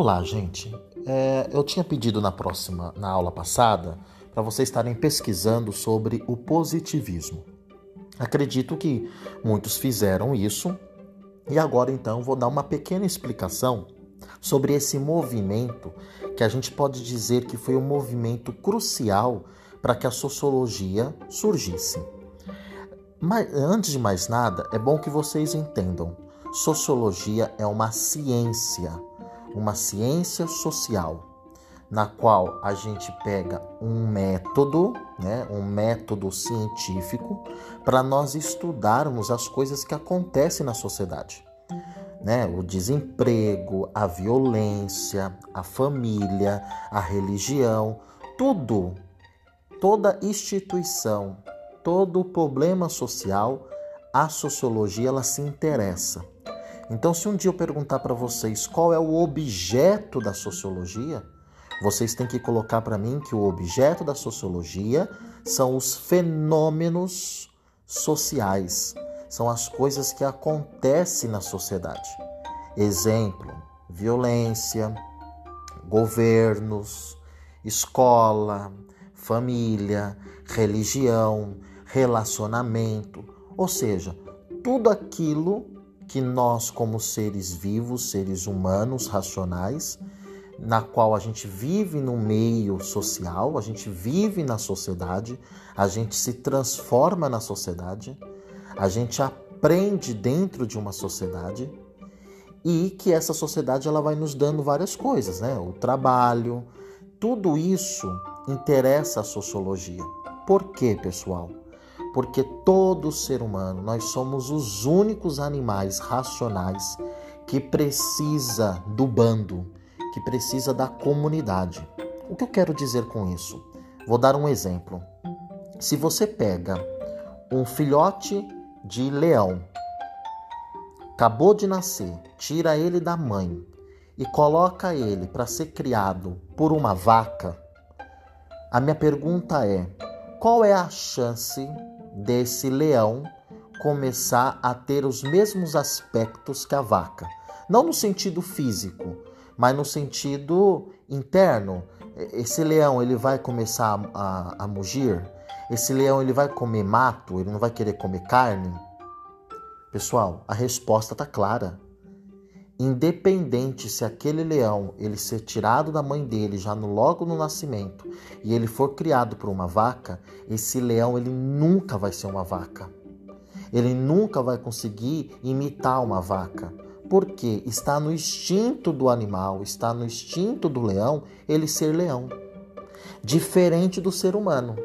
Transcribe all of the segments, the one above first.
Olá, gente. É, eu tinha pedido na próxima, na aula passada, para vocês estarem pesquisando sobre o positivismo. Acredito que muitos fizeram isso e agora então vou dar uma pequena explicação sobre esse movimento que a gente pode dizer que foi um movimento crucial para que a sociologia surgisse. Mas antes de mais nada, é bom que vocês entendam: sociologia é uma ciência uma ciência social, na qual a gente pega um método, né, um método científico, para nós estudarmos as coisas que acontecem na sociedade. Né? O desemprego, a violência, a família, a religião, tudo, toda instituição, todo problema social, a sociologia ela se interessa. Então, se um dia eu perguntar para vocês qual é o objeto da sociologia, vocês têm que colocar para mim que o objeto da sociologia são os fenômenos sociais, são as coisas que acontecem na sociedade. Exemplo: violência, governos, escola, família, religião, relacionamento, ou seja, tudo aquilo que nós, como seres vivos, seres humanos, racionais, na qual a gente vive no meio social, a gente vive na sociedade, a gente se transforma na sociedade, a gente aprende dentro de uma sociedade e que essa sociedade ela vai nos dando várias coisas, né? O trabalho, tudo isso interessa a sociologia. Por quê, pessoal? Porque todo ser humano, nós somos os únicos animais racionais que precisa do bando, que precisa da comunidade. O que eu quero dizer com isso? Vou dar um exemplo. Se você pega um filhote de leão, acabou de nascer, tira ele da mãe e coloca ele para ser criado por uma vaca, a minha pergunta é: qual é a chance desse leão começar a ter os mesmos aspectos que a vaca. Não no sentido físico, mas no sentido interno. Esse leão ele vai começar a, a, a mugir? Esse leão ele vai comer mato? Ele não vai querer comer carne? Pessoal, a resposta está clara. Independente se aquele leão ele ser tirado da mãe dele já no, logo no nascimento e ele for criado por uma vaca, esse leão ele nunca vai ser uma vaca. Ele nunca vai conseguir imitar uma vaca. Porque está no instinto do animal, está no instinto do leão ele ser leão. Diferente do ser humano.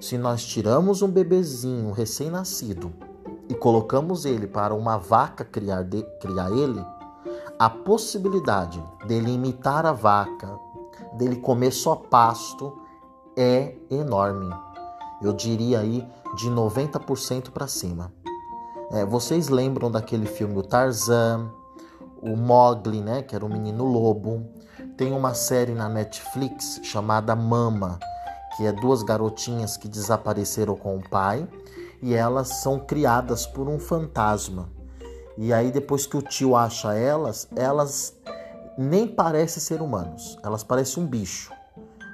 Se nós tiramos um bebezinho recém-nascido e colocamos ele para uma vaca criar, de, criar ele, a possibilidade dele imitar a vaca, dele comer só pasto, é enorme. Eu diria aí de 90% para cima. É, vocês lembram daquele filme o Tarzan, o Mogli, né, que era o menino lobo. Tem uma série na Netflix chamada Mama, que é duas garotinhas que desapareceram com o pai e elas são criadas por um fantasma. E aí depois que o tio acha elas, elas nem parecem ser humanos, elas parecem um bicho.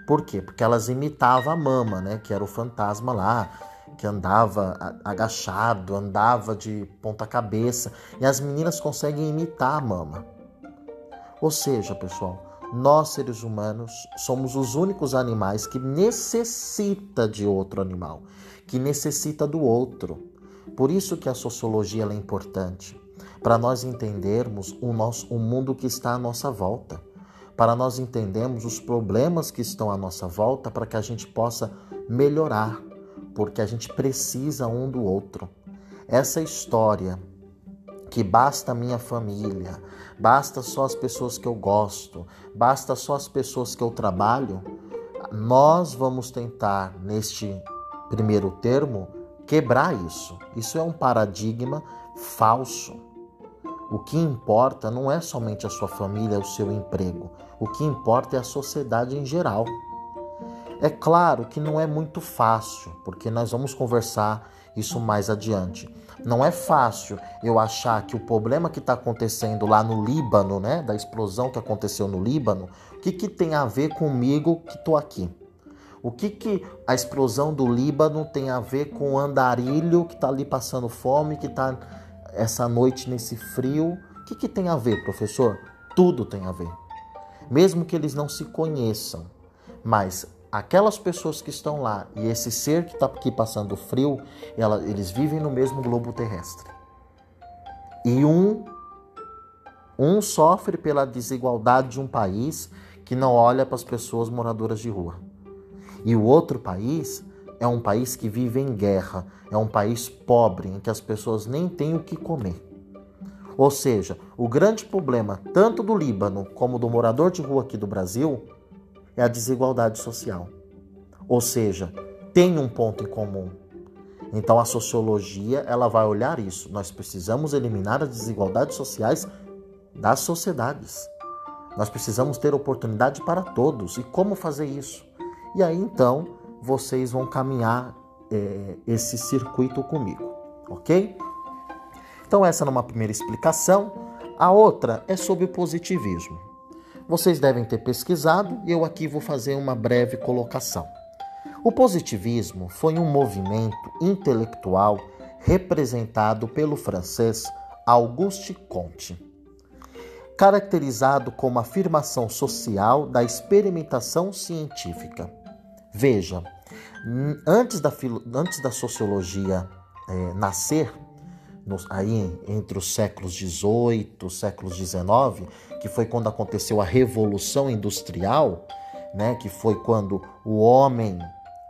Por quê? Porque elas imitavam a mama, né, que era o fantasma lá, que andava agachado, andava de ponta cabeça, e as meninas conseguem imitar a mama. Ou seja, pessoal, nós seres humanos somos os únicos animais que necessita de outro animal, que necessita do outro. Por isso que a sociologia é importante para nós entendermos o, nosso, o mundo que está à nossa volta, para nós entendermos os problemas que estão à nossa volta, para que a gente possa melhorar, porque a gente precisa um do outro. Essa história que basta minha família, basta só as pessoas que eu gosto, basta só as pessoas que eu trabalho, nós vamos tentar, neste primeiro termo, quebrar isso. Isso é um paradigma falso. O que importa não é somente a sua família, o seu emprego. O que importa é a sociedade em geral. É claro que não é muito fácil, porque nós vamos conversar isso mais adiante. Não é fácil eu achar que o problema que está acontecendo lá no Líbano, né, da explosão que aconteceu no Líbano, o que, que tem a ver comigo que estou aqui? O que, que a explosão do Líbano tem a ver com o andarilho que está ali passando fome, que está essa noite nesse frio? O que, que tem a ver, professor? Tudo tem a ver. Mesmo que eles não se conheçam, mas aquelas pessoas que estão lá e esse ser que está aqui passando frio, ela, eles vivem no mesmo globo terrestre. E um, um sofre pela desigualdade de um país que não olha para as pessoas moradoras de rua. E o outro país é um país que vive em guerra, é um país pobre, em que as pessoas nem têm o que comer. Ou seja, o grande problema, tanto do Líbano como do morador de rua aqui do Brasil, é a desigualdade social. Ou seja, tem um ponto em comum. Então a sociologia ela vai olhar isso. Nós precisamos eliminar as desigualdades sociais das sociedades. Nós precisamos ter oportunidade para todos. E como fazer isso? E aí então vocês vão caminhar é, esse circuito comigo, ok? Então essa é uma primeira explicação. A outra é sobre o positivismo. Vocês devem ter pesquisado e eu aqui vou fazer uma breve colocação. O positivismo foi um movimento intelectual representado pelo francês Auguste Comte, caracterizado como afirmação social da experimentação científica. Veja, antes da, antes da sociologia é, nascer, aí entre os séculos XVIII, séculos XIX, que foi quando aconteceu a Revolução Industrial, né, que foi quando o homem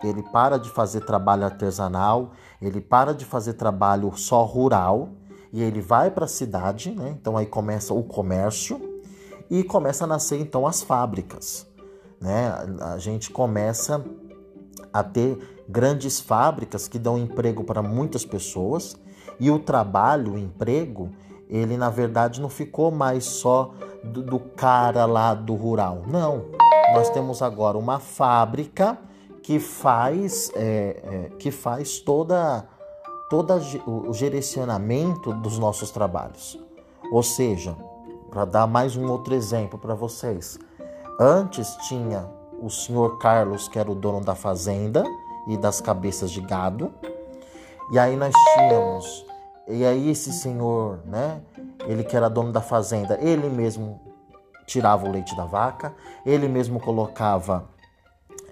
ele para de fazer trabalho artesanal, ele para de fazer trabalho só rural e ele vai para a cidade, né? Então aí começa o comércio e começa a nascer então as fábricas, né? A gente começa a ter grandes fábricas que dão emprego para muitas pessoas e o trabalho, o emprego, ele na verdade não ficou mais só do, do cara lá do rural. Não, nós temos agora uma fábrica que faz, é, é, que faz toda, toda o direcionamento dos nossos trabalhos. Ou seja, para dar mais um outro exemplo para vocês, antes tinha o senhor Carlos, que era o dono da fazenda e das cabeças de gado, e aí nós tínhamos e aí esse senhor, né, ele que era dono da fazenda, ele mesmo tirava o leite da vaca, ele mesmo colocava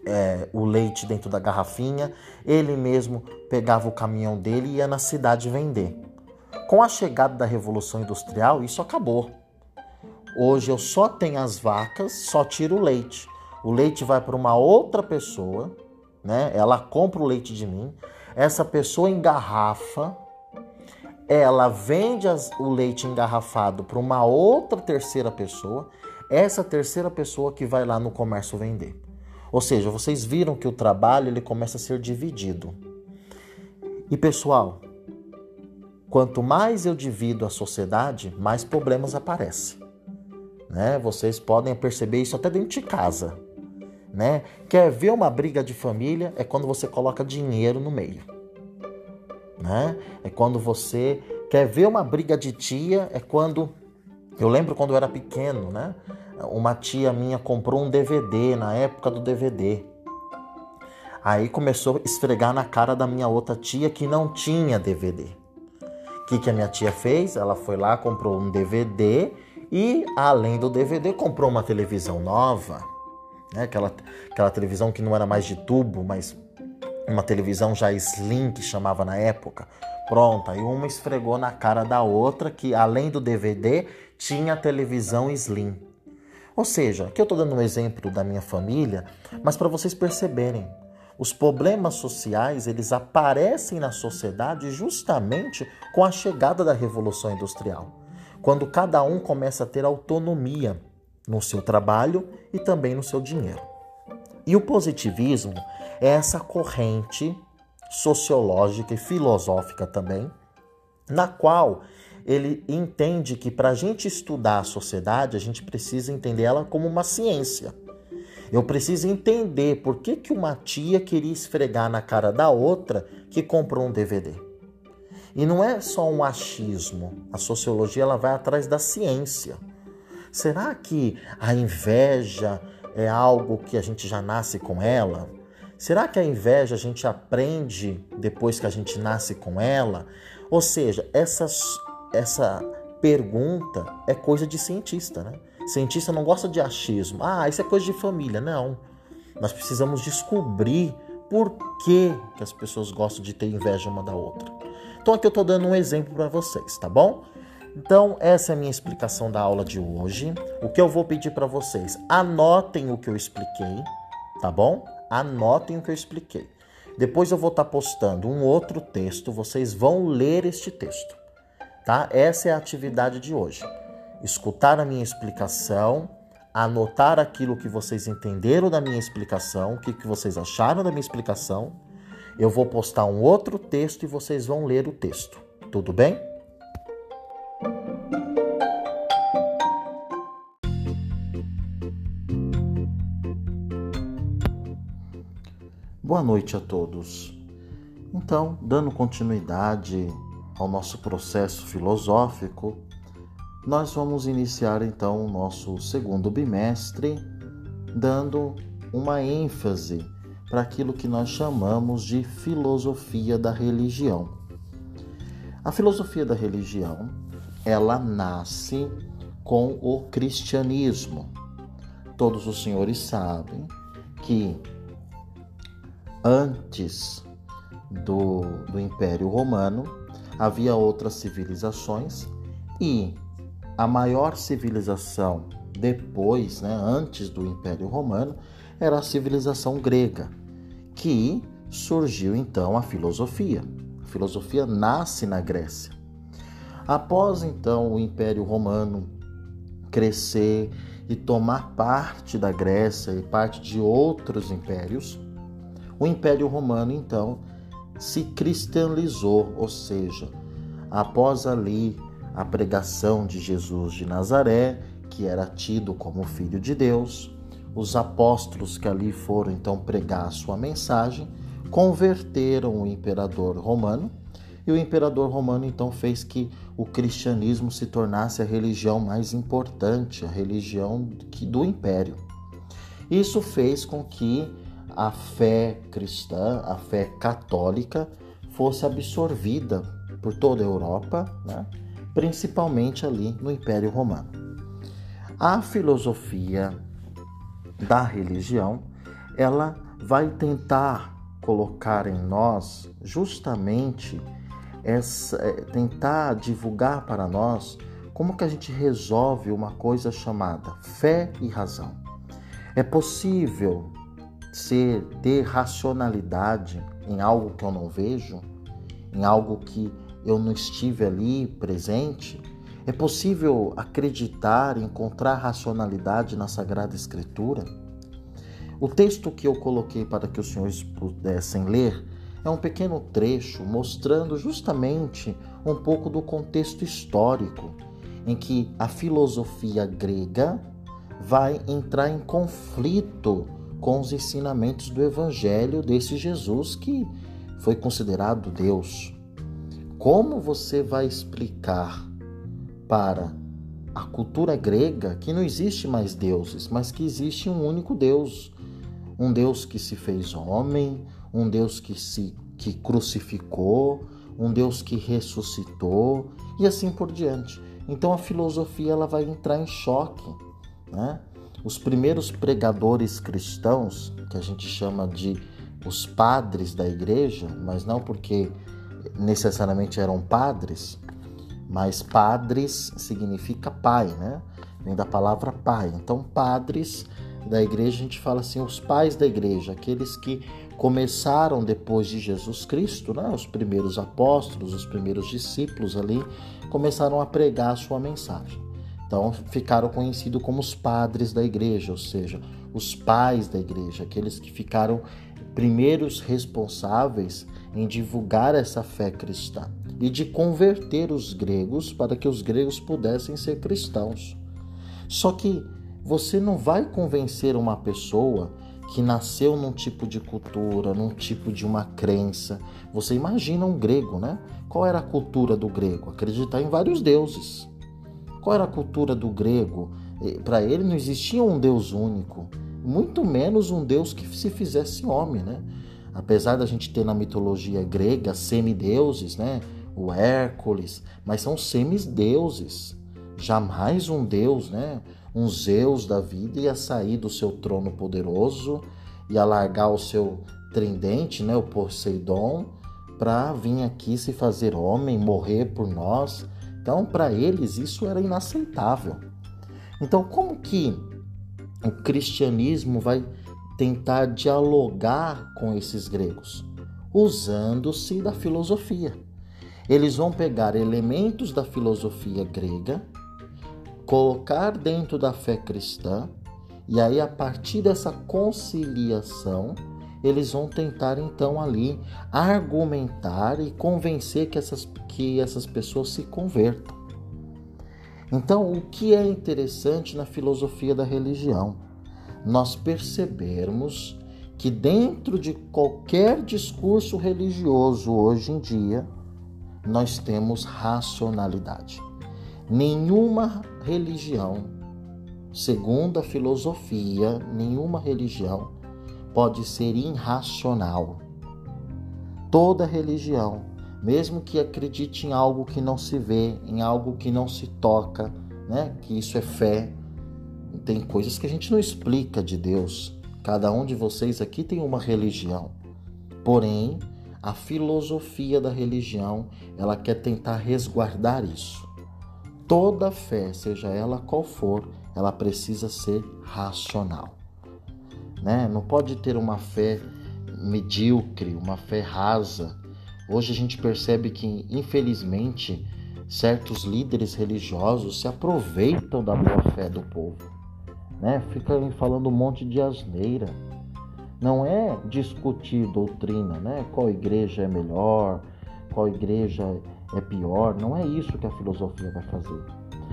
é, o leite dentro da garrafinha, ele mesmo pegava o caminhão dele e ia na cidade vender. Com a chegada da Revolução Industrial, isso acabou. Hoje eu só tenho as vacas, só tiro o leite. O leite vai para uma outra pessoa, né? Ela compra o leite de mim. Essa pessoa engarrafa ela vende as, o leite engarrafado para uma outra terceira pessoa, essa terceira pessoa que vai lá no comércio vender. Ou seja, vocês viram que o trabalho ele começa a ser dividido. E pessoal, quanto mais eu divido a sociedade, mais problemas aparecem. Né? Vocês podem perceber isso até dentro de casa. Né? Quer ver uma briga de família? É quando você coloca dinheiro no meio né? É quando você quer ver uma briga de tia, é quando eu lembro quando eu era pequeno, né? Uma tia minha comprou um DVD na época do DVD. Aí começou a esfregar na cara da minha outra tia que não tinha DVD. O que, que a minha tia fez? Ela foi lá, comprou um DVD e, além do DVD, comprou uma televisão nova. Né? Aquela, aquela televisão que não era mais de tubo, mas uma televisão já slim que chamava na época. Pronto, aí uma esfregou na cara da outra que além do DVD tinha televisão slim. Ou seja, aqui eu estou dando um exemplo da minha família, mas para vocês perceberem, os problemas sociais eles aparecem na sociedade justamente com a chegada da revolução industrial, quando cada um começa a ter autonomia no seu trabalho e também no seu dinheiro. E o positivismo é essa corrente sociológica e filosófica também, na qual ele entende que para a gente estudar a sociedade, a gente precisa entender ela como uma ciência. Eu preciso entender por que, que uma tia queria esfregar na cara da outra que comprou um DVD. E não é só um achismo. A sociologia ela vai atrás da ciência. Será que a inveja é algo que a gente já nasce com ela? Será que a inveja a gente aprende depois que a gente nasce com ela? Ou seja, essa, essa pergunta é coisa de cientista, né? Cientista não gosta de achismo. Ah, isso é coisa de família. Não. Nós precisamos descobrir por que, que as pessoas gostam de ter inveja uma da outra. Então aqui eu estou dando um exemplo para vocês, tá bom? Então essa é a minha explicação da aula de hoje. O que eu vou pedir para vocês, anotem o que eu expliquei, tá bom? Anotem o que eu expliquei. Depois eu vou estar tá postando um outro texto, vocês vão ler este texto, tá? Essa é a atividade de hoje. Escutar a minha explicação, anotar aquilo que vocês entenderam da minha explicação, o que, que vocês acharam da minha explicação eu vou postar um outro texto e vocês vão ler o texto. Tudo bem? Boa noite a todos. Então, dando continuidade ao nosso processo filosófico, nós vamos iniciar então o nosso segundo bimestre, dando uma ênfase para aquilo que nós chamamos de filosofia da religião. A filosofia da religião, ela nasce com o cristianismo. Todos os senhores sabem que antes do, do Império Romano havia outras civilizações e a maior civilização depois, né, antes do Império Romano, era a civilização grega que surgiu então a filosofia. A filosofia nasce na Grécia. Após então o Império Romano crescer e tomar parte da Grécia e parte de outros impérios, o Império Romano então se cristianizou, ou seja, após ali a pregação de Jesus de Nazaré, que era tido como filho de Deus, os apóstolos que ali foram então pregar a sua mensagem converteram o imperador romano e o imperador romano então fez que o cristianismo se tornasse a religião mais importante, a religião do império. Isso fez com que a fé cristã, a fé católica, fosse absorvida por toda a Europa, né? principalmente ali no Império Romano. A filosofia da religião, ela vai tentar colocar em nós justamente essa, é, tentar divulgar para nós como que a gente resolve uma coisa chamada fé e razão. É possível ser ter racionalidade em algo que eu não vejo, em algo que eu não estive ali presente? É possível acreditar, encontrar racionalidade na Sagrada Escritura? O texto que eu coloquei para que os senhores pudessem ler é um pequeno trecho mostrando justamente um pouco do contexto histórico em que a filosofia grega vai entrar em conflito com os ensinamentos do evangelho desse Jesus que foi considerado Deus. Como você vai explicar para a cultura grega que não existe mais deuses, mas que existe um único Deus, um Deus que se fez homem, um Deus que se que crucificou, um Deus que ressuscitou e assim por diante. Então a filosofia ela vai entrar em choque, né? Os primeiros pregadores cristãos, que a gente chama de os padres da igreja, mas não porque necessariamente eram padres, mas padres significa pai, né? Vem da palavra pai. Então, padres da igreja, a gente fala assim, os pais da igreja, aqueles que começaram depois de Jesus Cristo, né? Os primeiros apóstolos, os primeiros discípulos ali, começaram a pregar a sua mensagem. Então, ficaram conhecidos como os padres da igreja, ou seja, os pais da igreja, aqueles que ficaram primeiros responsáveis em divulgar essa fé cristã e de converter os gregos para que os gregos pudessem ser cristãos. Só que você não vai convencer uma pessoa que nasceu num tipo de cultura, num tipo de uma crença. Você imagina um grego, né? Qual era a cultura do grego? Acreditar em vários deuses. Qual era a cultura do grego? Para ele não existia um deus único, muito menos um deus que se fizesse homem, né? Apesar da gente ter na mitologia grega semideuses, né? O Hércules, mas são semideuses. Jamais um deus, né? Um Zeus da vida ia sair do seu trono poderoso e alargar o seu tridente, né? O Poseidon, para vir aqui se fazer homem, morrer por nós. Então, para eles, isso era inaceitável. Então, como que o cristianismo vai tentar dialogar com esses gregos? Usando-se da filosofia. Eles vão pegar elementos da filosofia grega, colocar dentro da fé cristã, e aí a partir dessa conciliação, eles vão tentar então ali argumentar e convencer que essas, que essas pessoas se convertam. Então, o que é interessante na filosofia da religião? Nós percebermos que dentro de qualquer discurso religioso hoje em dia, nós temos racionalidade. Nenhuma religião, segundo a filosofia, nenhuma religião pode ser irracional. Toda religião, mesmo que acredite em algo que não se vê, em algo que não se toca, né? Que isso é fé. Tem coisas que a gente não explica de Deus. Cada um de vocês aqui tem uma religião. Porém, a filosofia da religião, ela quer tentar resguardar isso. Toda fé, seja ela qual for, ela precisa ser racional. Né? Não pode ter uma fé medíocre, uma fé rasa. Hoje a gente percebe que, infelizmente, certos líderes religiosos se aproveitam da boa fé do povo. Né? Fica falando um monte de asneira não é discutir doutrina, né? Qual igreja é melhor, qual igreja é pior, não é isso que a filosofia vai fazer.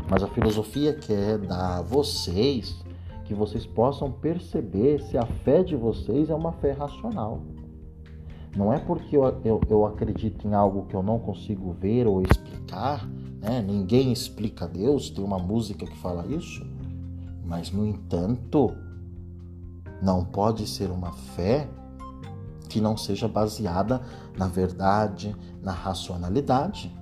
Mas a filosofia quer dar a vocês que vocês possam perceber se a fé de vocês é uma fé racional. Não é porque eu, eu, eu acredito em algo que eu não consigo ver ou explicar, né? ninguém explica Deus, tem uma música que fala isso, mas no entanto, não pode ser uma fé que não seja baseada na verdade, na racionalidade.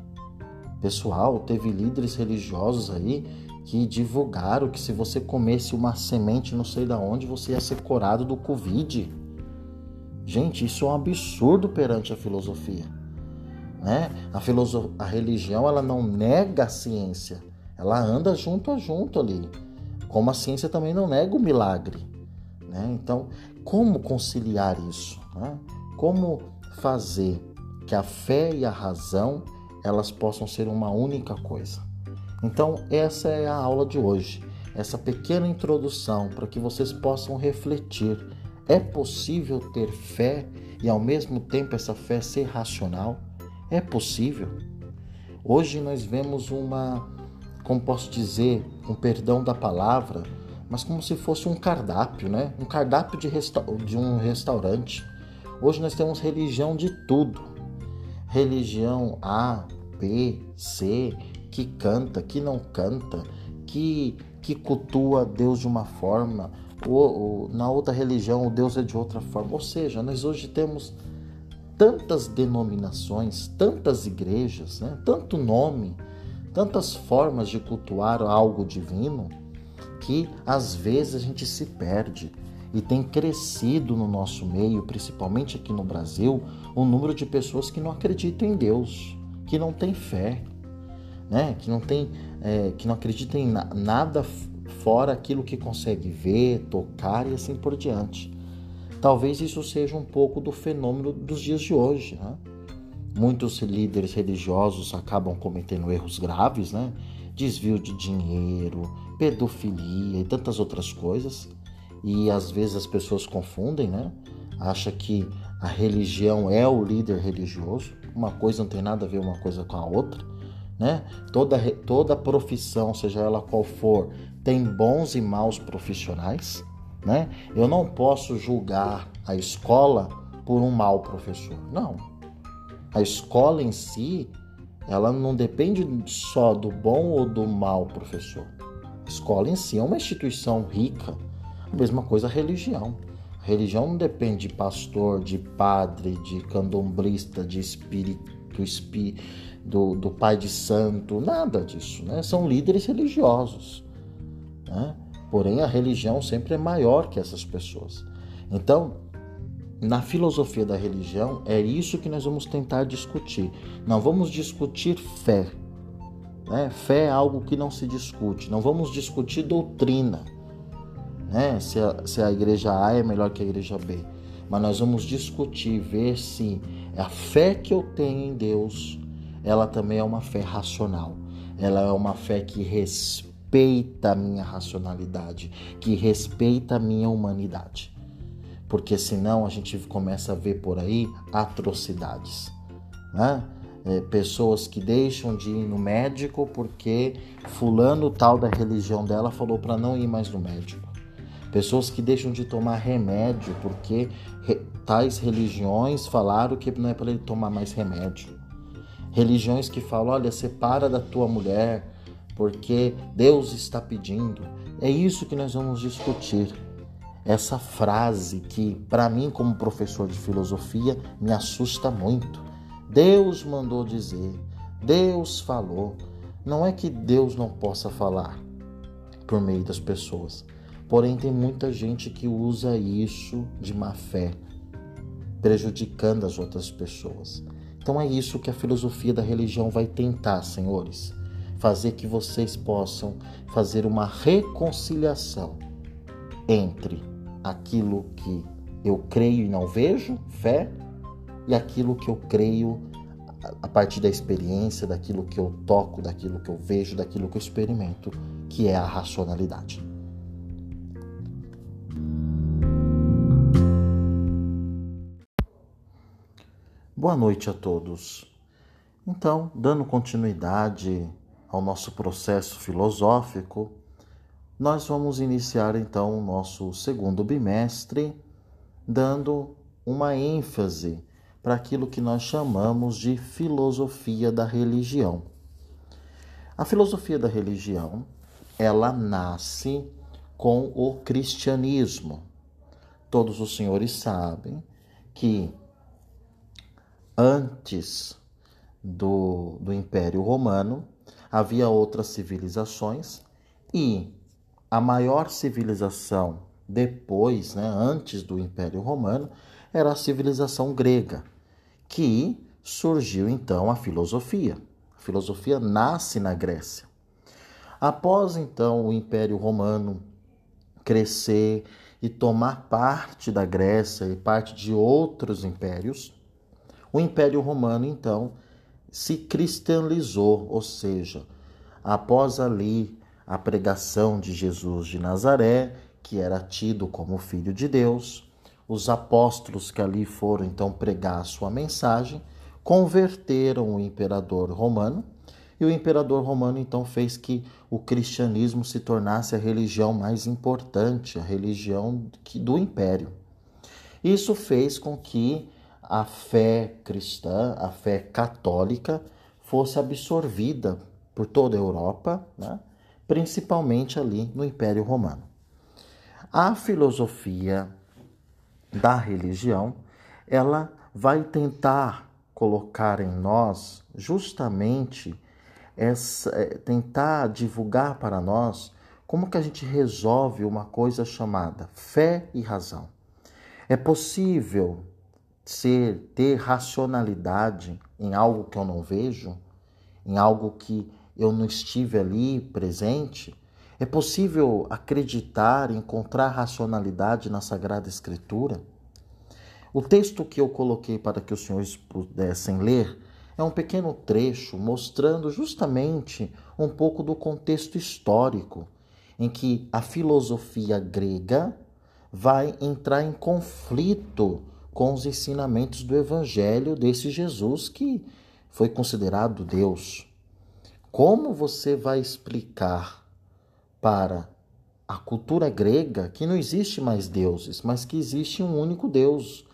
Pessoal, teve líderes religiosos aí que divulgaram que se você comesse uma semente não sei da onde, você ia ser curado do Covid. Gente, isso é um absurdo perante a filosofia. Né? A, filoso... a religião ela não nega a ciência, ela anda junto a junto ali. Como a ciência também não nega o milagre. Né? Então, como conciliar isso? Né? Como fazer que a fé e a razão elas possam ser uma única coisa? Então, essa é a aula de hoje, essa pequena introdução para que vocês possam refletir. É possível ter fé e ao mesmo tempo essa fé ser racional? É possível. Hoje nós vemos uma, como posso dizer, com perdão da palavra, mas como se fosse um cardápio, né? Um cardápio de, resta de um restaurante. Hoje nós temos religião de tudo. Religião A, B, C, que canta, que não canta, que, que cultua Deus de uma forma, ou, ou na outra religião o Deus é de outra forma. Ou seja, nós hoje temos tantas denominações, tantas igrejas, né? tanto nome, tantas formas de cultuar algo divino que às vezes a gente se perde e tem crescido no nosso meio, principalmente aqui no Brasil, o número de pessoas que não acreditam em Deus, que não tem fé, né? que não tem, é, que não acreditam em nada fora aquilo que consegue ver, tocar e assim por diante. Talvez isso seja um pouco do fenômeno dos dias de hoje. Né? Muitos líderes religiosos acabam cometendo erros graves, né? desvio de dinheiro, pedofilia e tantas outras coisas. E às vezes as pessoas confundem, né? Acha que a religião é o líder religioso. Uma coisa não tem nada a ver uma coisa com a outra, né? Toda toda profissão, seja ela qual for, tem bons e maus profissionais, Né? Eu não posso julgar a escola por um mau professor. Não. A escola em si, ela não depende só do bom ou do mau professor. A escola em si é uma instituição rica. A mesma coisa a religião. A religião não depende de pastor, de padre, de candomblista, de espírito, do, do pai de santo, nada disso. Né? São líderes religiosos. Né? Porém, a religião sempre é maior que essas pessoas. Então, na filosofia da religião, é isso que nós vamos tentar discutir. Não vamos discutir fé. Né? Fé é algo que não se discute. Não vamos discutir doutrina. Né? Se, a, se a igreja A é melhor que a igreja B. Mas nós vamos discutir, ver se a fé que eu tenho em Deus, ela também é uma fé racional. Ela é uma fé que respeita a minha racionalidade, que respeita a minha humanidade porque senão a gente começa a ver por aí atrocidades, né? É, pessoas que deixam de ir no médico porque fulano tal da religião dela falou para não ir mais no médico. Pessoas que deixam de tomar remédio porque re, tais religiões falaram que não é para ele tomar mais remédio. Religiões que falam, olha, separa da tua mulher porque Deus está pedindo. É isso que nós vamos discutir essa frase que, para mim, como professor de filosofia, me assusta muito. Deus mandou dizer, Deus falou. Não é que Deus não possa falar por meio das pessoas, porém, tem muita gente que usa isso de má fé, prejudicando as outras pessoas. Então, é isso que a filosofia da religião vai tentar, senhores fazer que vocês possam fazer uma reconciliação entre aquilo que eu creio e não vejo, fé, e aquilo que eu creio a partir da experiência, daquilo que eu toco, daquilo que eu vejo, daquilo que eu experimento, que é a racionalidade. Boa noite a todos. Então, dando continuidade ao nosso processo filosófico, nós vamos iniciar então o nosso segundo bimestre dando uma ênfase para aquilo que nós chamamos de filosofia da religião. A filosofia da religião, ela nasce com o cristianismo. Todos os senhores sabem que antes do, do Império Romano havia outras civilizações e a maior civilização depois, né, antes do Império Romano, era a civilização grega, que surgiu então a filosofia. A filosofia nasce na Grécia. Após então o Império Romano crescer e tomar parte da Grécia e parte de outros impérios, o Império Romano então se cristianizou, ou seja, após ali a pregação de Jesus de Nazaré, que era tido como filho de Deus, os apóstolos que ali foram então pregar a sua mensagem, converteram o imperador romano, e o imperador romano então fez que o cristianismo se tornasse a religião mais importante, a religião do império. Isso fez com que a fé cristã, a fé católica, fosse absorvida por toda a Europa, né? principalmente ali no Império Romano. A filosofia da religião, ela vai tentar colocar em nós justamente essa, é, tentar divulgar para nós como que a gente resolve uma coisa chamada fé e razão. É possível ser ter racionalidade em algo que eu não vejo, em algo que eu não estive ali presente? É possível acreditar, encontrar racionalidade na Sagrada Escritura? O texto que eu coloquei para que os senhores pudessem ler é um pequeno trecho mostrando justamente um pouco do contexto histórico em que a filosofia grega vai entrar em conflito com os ensinamentos do evangelho desse Jesus que foi considerado Deus. Como você vai explicar para a cultura grega que não existe mais deuses, mas que existe um único Deus.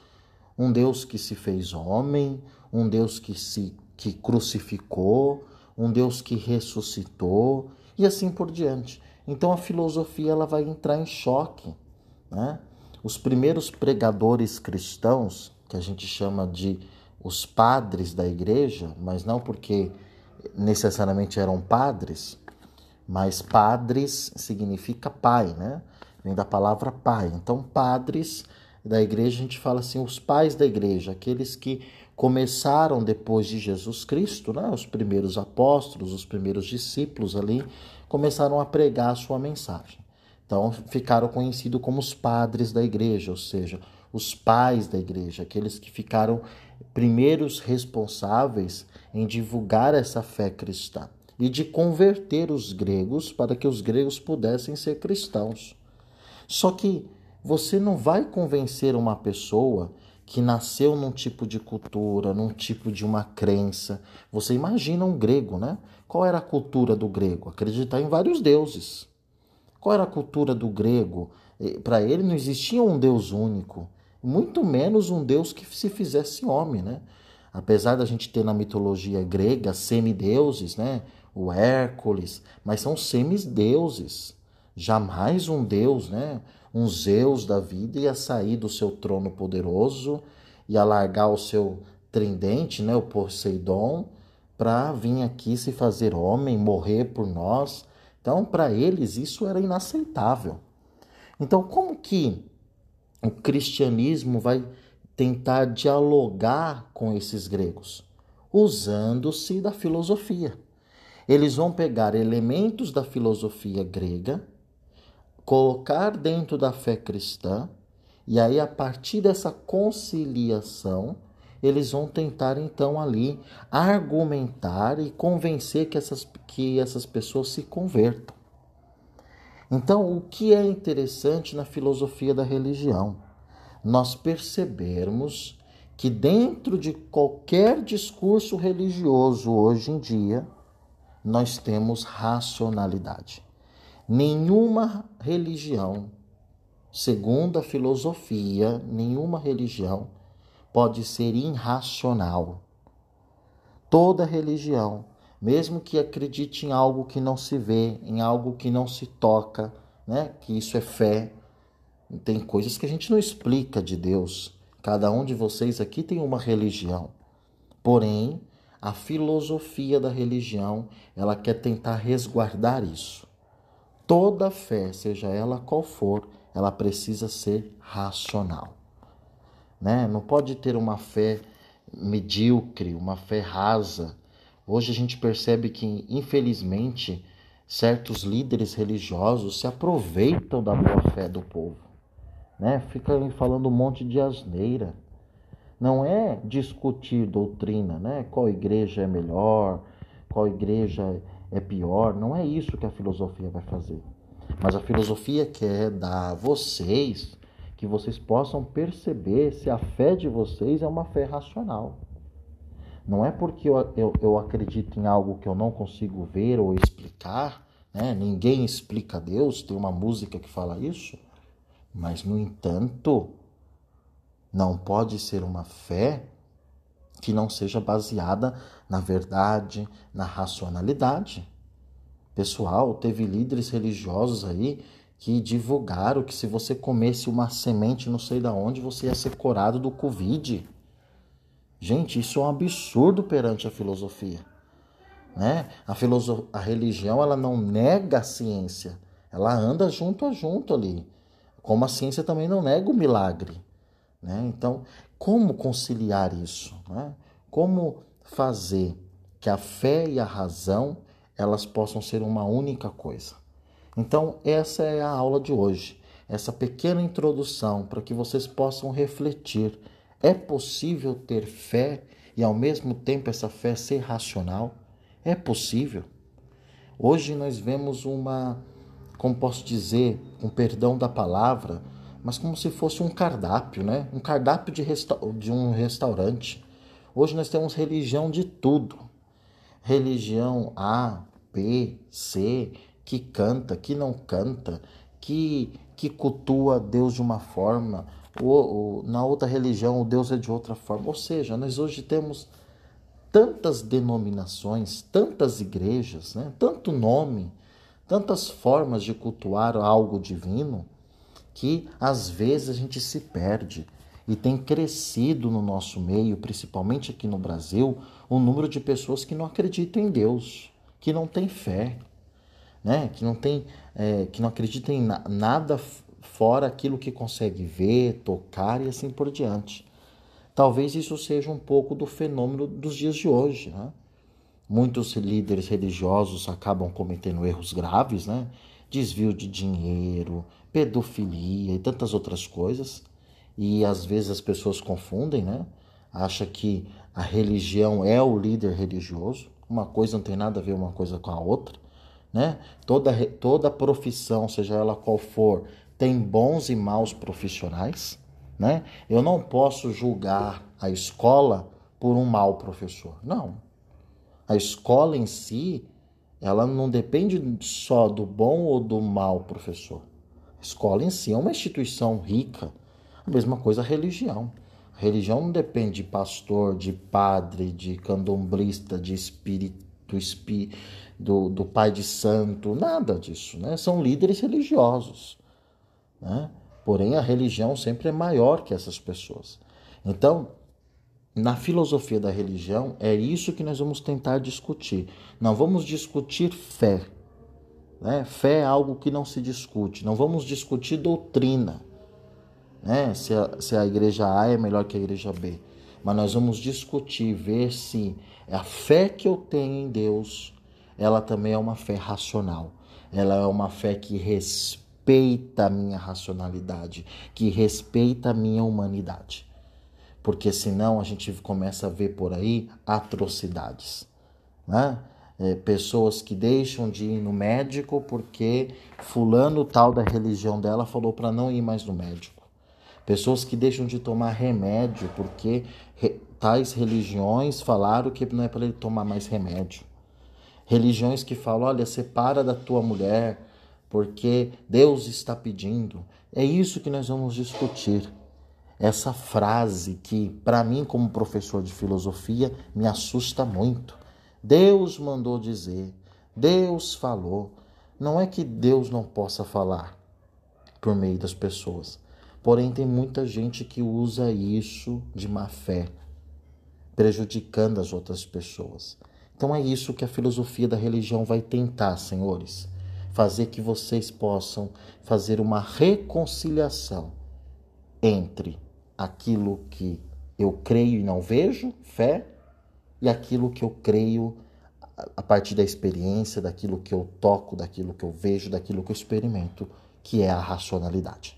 Um Deus que se fez homem, um Deus que se que crucificou, um Deus que ressuscitou e assim por diante. Então a filosofia ela vai entrar em choque. Né? Os primeiros pregadores cristãos, que a gente chama de os padres da igreja, mas não porque necessariamente eram padres, mas padres significa pai, né? Vem da palavra pai. Então, padres da igreja, a gente fala assim, os pais da igreja, aqueles que começaram depois de Jesus Cristo, né? Os primeiros apóstolos, os primeiros discípulos ali, começaram a pregar a sua mensagem. Então, ficaram conhecidos como os padres da igreja, ou seja, os pais da igreja, aqueles que ficaram primeiros responsáveis em divulgar essa fé cristã e de converter os gregos para que os gregos pudessem ser cristãos. Só que você não vai convencer uma pessoa que nasceu num tipo de cultura, num tipo de uma crença. Você imagina um grego, né? Qual era a cultura do grego? Acreditar em vários deuses. Qual era a cultura do grego? Para ele não existia um deus único, muito menos um deus que se fizesse homem, né? Apesar da gente ter na mitologia grega semideuses, né? o Hércules, mas são semideuses. Jamais um deus, né? Um Zeus da vida ia sair do seu trono poderoso e alargar o seu tridente, né? O Poseidon, para vir aqui se fazer homem, morrer por nós. Então, para eles, isso era inaceitável. Então, como que o cristianismo vai tentar dialogar com esses gregos? Usando-se da filosofia. Eles vão pegar elementos da filosofia grega, colocar dentro da fé cristã, e aí a partir dessa conciliação, eles vão tentar então ali argumentar e convencer que essas, que essas pessoas se convertam. Então, o que é interessante na filosofia da religião? Nós percebermos que dentro de qualquer discurso religioso hoje em dia, nós temos racionalidade. Nenhuma religião, segundo a filosofia, nenhuma religião pode ser irracional. Toda religião, mesmo que acredite em algo que não se vê, em algo que não se toca, né? que isso é fé, tem coisas que a gente não explica de Deus. Cada um de vocês aqui tem uma religião. Porém, a filosofia da religião, ela quer tentar resguardar isso. Toda fé, seja ela qual for, ela precisa ser racional. Né? Não pode ter uma fé medíocre, uma fé rasa. Hoje a gente percebe que, infelizmente, certos líderes religiosos se aproveitam da boa fé do povo. Né? Fica falando um monte de asneira não é discutir doutrina, né? Qual igreja é melhor, qual igreja é pior, não é isso que a filosofia vai fazer. Mas a filosofia quer dar a vocês que vocês possam perceber se a fé de vocês é uma fé racional. Não é porque eu, eu, eu acredito em algo que eu não consigo ver ou explicar, né? ninguém explica Deus, tem uma música que fala isso, mas no entanto, não pode ser uma fé que não seja baseada na verdade, na racionalidade. Pessoal, teve líderes religiosos aí que divulgaram que se você comesse uma semente não sei da onde, você ia ser curado do Covid. Gente, isso é um absurdo perante a filosofia. Né? A, filoso... a religião ela não nega a ciência, ela anda junto a junto ali. Como a ciência também não nega o milagre. Né? Então, como conciliar isso? Né? Como fazer que a fé e a razão elas possam ser uma única coisa? Então, essa é a aula de hoje, essa pequena introdução para que vocês possam refletir. É possível ter fé e ao mesmo tempo essa fé ser racional? É possível. Hoje nós vemos uma, como posso dizer, com perdão da palavra, mas como se fosse um cardápio, né? Um cardápio de, resta de um restaurante. Hoje nós temos religião de tudo. Religião A, B, C, que canta, que não canta, que, que cultua Deus de uma forma, ou, ou na outra religião o Deus é de outra forma. Ou seja, nós hoje temos tantas denominações, tantas igrejas, né? tanto nome, tantas formas de cultuar algo divino, que às vezes a gente se perde. E tem crescido no nosso meio, principalmente aqui no Brasil, o número de pessoas que não acreditam em Deus, que não têm fé, né? que não tem, é, que não acreditam em na nada fora aquilo que consegue ver, tocar e assim por diante. Talvez isso seja um pouco do fenômeno dos dias de hoje. Né? Muitos líderes religiosos acabam cometendo erros graves, né? desvio de dinheiro, pedofilia e tantas outras coisas e às vezes as pessoas confundem, né? Acha que a religião é o líder religioso. Uma coisa não tem nada a ver uma coisa com a outra, né? Toda toda profissão, seja ela qual for, tem bons e maus profissionais, né? Eu não posso julgar a escola por um mau professor. Não. A escola em si, ela não depende só do bom ou do mau professor. A escola em si é uma instituição rica, a mesma coisa a religião. A religião não depende de pastor, de padre, de candomblista, de espírito, espí, do, do pai de santo, nada disso. Né? São líderes religiosos. Né? Porém, a religião sempre é maior que essas pessoas. Então, na filosofia da religião, é isso que nós vamos tentar discutir. Não vamos discutir fé. Né? Fé é algo que não se discute. Não vamos discutir doutrina né? se, a, se a igreja A é melhor que a igreja B. Mas nós vamos discutir, ver se a fé que eu tenho em Deus, ela também é uma fé racional. Ela é uma fé que respeita a minha racionalidade, que respeita a minha humanidade. Porque senão a gente começa a ver por aí atrocidades. Né? É, pessoas que deixam de ir no médico porque fulano tal da religião dela falou para não ir mais no médico Pessoas que deixam de tomar remédio porque re, tais religiões falaram que não é para ele tomar mais remédio. Religiões que falam: olha, separa da tua mulher porque Deus está pedindo. É isso que nós vamos discutir. Essa frase que, para mim, como professor de filosofia, me assusta muito. Deus mandou dizer, Deus falou. Não é que Deus não possa falar por meio das pessoas, Porém, tem muita gente que usa isso de má fé, prejudicando as outras pessoas. Então é isso que a filosofia da religião vai tentar, senhores, fazer que vocês possam fazer uma reconciliação entre aquilo que eu creio e não vejo, fé, e aquilo que eu creio a partir da experiência, daquilo que eu toco, daquilo que eu vejo, daquilo que eu experimento, que é a racionalidade.